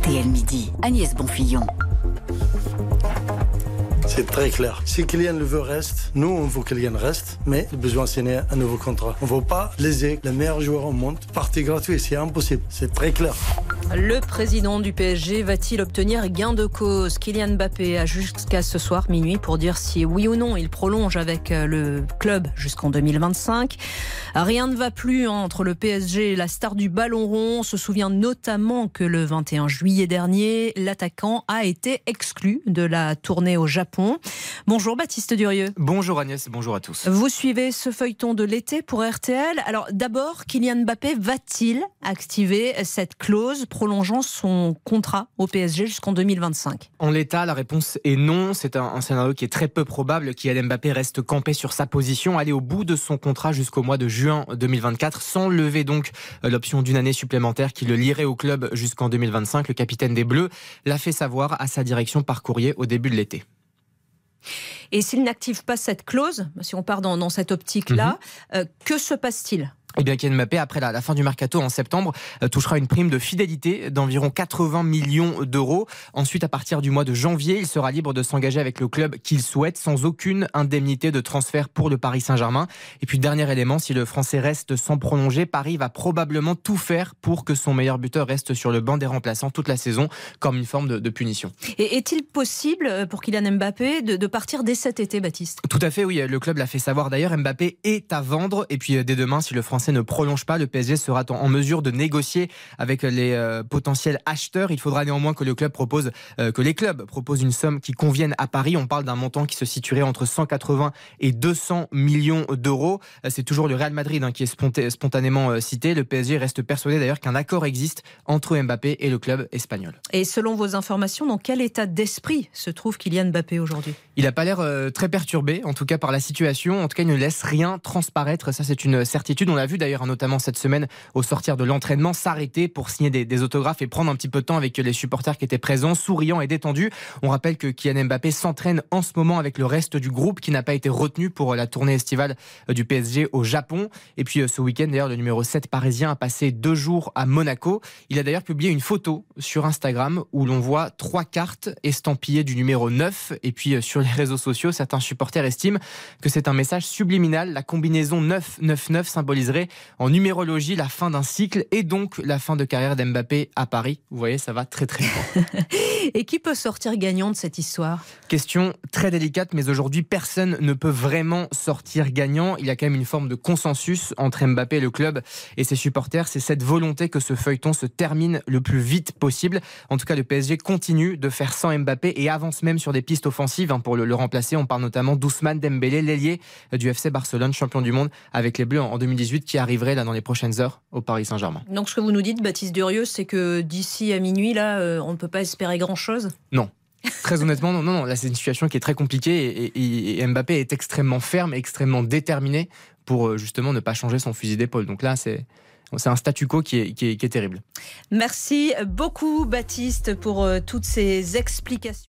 RTL Midi, Agnès Bonfillon. C'est très clair. Si Kylian le veut, reste. Nous, on veut que Kylian reste, mais il a besoin de signer un nouveau contrat. On ne veut pas léser le meilleur joueur au monde. Partie gratuite, c'est impossible. C'est très clair. Le président du PSG va-t-il obtenir gain de cause? Kylian Mbappé a jusqu'à ce soir minuit pour dire si oui ou non il prolonge avec euh, le club jusqu'en 2025. Rien ne va plus entre le PSG et la star du ballon rond. On se souvient notamment que le 21 juillet dernier, l'attaquant a été exclu de la tournée au Japon. Bonjour Baptiste Durieux. Bonjour Agnès, bonjour à tous. Vous suivez ce feuilleton de l'été pour RTL. Alors d'abord, Kylian Mbappé va-t-il activer cette clause prolongeant son contrat au PSG jusqu'en 2025 En l'état, la réponse est non. C'est un, scénario qui est très peu probable. Kylian Mbappé reste campé sur sa position, aller au bout de son contrat jusqu'au mois de juin 2024, sans lever donc euh, l'option d'une année supplémentaire qui le lierait au club jusqu'en 2025. Le capitaine des Bleus l'a fait savoir à sa direction par courrier au début de l'été. Et s'il n'active pas cette clause, si on part dans, cette optique-là, mhm. euh, que se passe-t-il? Eh bien, Kylian Mbappé, après la, fin du mercato en septembre, euh, touchera une prime de fidélité d'environ 80 millions d'euros. Ensuite, à partir du mois de janvier, il sera libre de s'engager avec le club qu'il souhaite sans aucune indemnité de transfert pour le Paris Saint-Germain. Et puis, dernier élément, si le Français reste sans prolonger, Paris va probablement tout faire pour que son meilleur buteur reste sur le banc des remplaçants toute la saison, comme une forme de, punition. Et est-il possible euh, pour Kylian Mbappé de, de, partir dès cet été, Baptiste? Tout à fait, oui. Le club l'a fait savoir d'ailleurs. Mbappé est à vendre. Et puis, euh, dès demain, si le Français ne prolonge pas, le PSG sera en mesure de négocier avec les euh, potentiels acheteurs. Il faudra néanmoins que le club propose, euh, que les clubs proposent une somme qui convienne à Paris. On parle d'un montant qui se situerait entre 180 et 200 millions d'euros. Euh, c'est toujours le Real Madrid hein, qui est spontanément cité. Le PSG reste persuadé d'ailleurs qu'un accord existe entre Mbappé et le club espagnol. Et selon vos informations, dans quel état d'esprit se trouve Kylian Mbappé aujourd'hui? Il n'a pas l'air très perturbé, en tout cas par la situation. En tout cas, il ne laisse rien transparaître. Ça, c'est une certitude. On l'a vu d'ailleurs, notamment cette semaine, au sortir de l'entraînement, s'arrêter pour signer des, autographes et prendre un petit peu de temps avec les supporters qui étaient présents, souriants et détendus. On rappelle que Kylian Mbappé s'entraîne en ce moment avec le reste du groupe qui n'a pas été retenu pour la tournée estivale du PSG au Japon. Et puis euh, ce week-end, d'ailleurs, le numéro 7 parisien a passé deux jours à Monaco. Il a d'ailleurs publié une photo sur Instagram où l'on voit trois cartes estampillées du numéro 9. Et puis euh, sur les réseaux sociaux, certains supporters estiment que c'est un message subliminal. La combinaison 9-9-9 symboliserait en numérologie la fin d'un cycle et donc la fin de carrière d'Mbappé à Paris. Vous voyez, ça va très très loin. et qui peut sortir gagnant de cette histoire? Question très délicate, mais aujourd'hui personne ne peut vraiment sortir gagnant. Il y a quand même une forme de consensus entre Mbappé, le club et ses supporters. C'est cette volonté que ce feuilleton se termine le plus vite possible. En tout cas, le PSG continue de faire sans Mbappé et avance même sur des pistes offensives hein, pour le, remplacer. On parle notamment d'Ousmane Dembélé, l'ailier du FC Barcelone, champion du monde avec les Bleus en 2018, qui arriverait là dans les prochaines heures au Paris Saint-Germain. Donc ce que vous nous dites, Baptiste Durieux, c'est que d'ici à minuit, là, euh, on ne peut pas espérer grand-chose Non. Très honnêtement, non, non, là c'est une situation qui est très compliquée et, Mbappé est extrêmement ferme, extrêmement déterminé pour euh, justement ne pas changer son fusil d'épaule. Donc là, c'est c'est un statu quo qui est, qui est, terrible. Merci beaucoup Baptiste pour euh, toutes ces explications.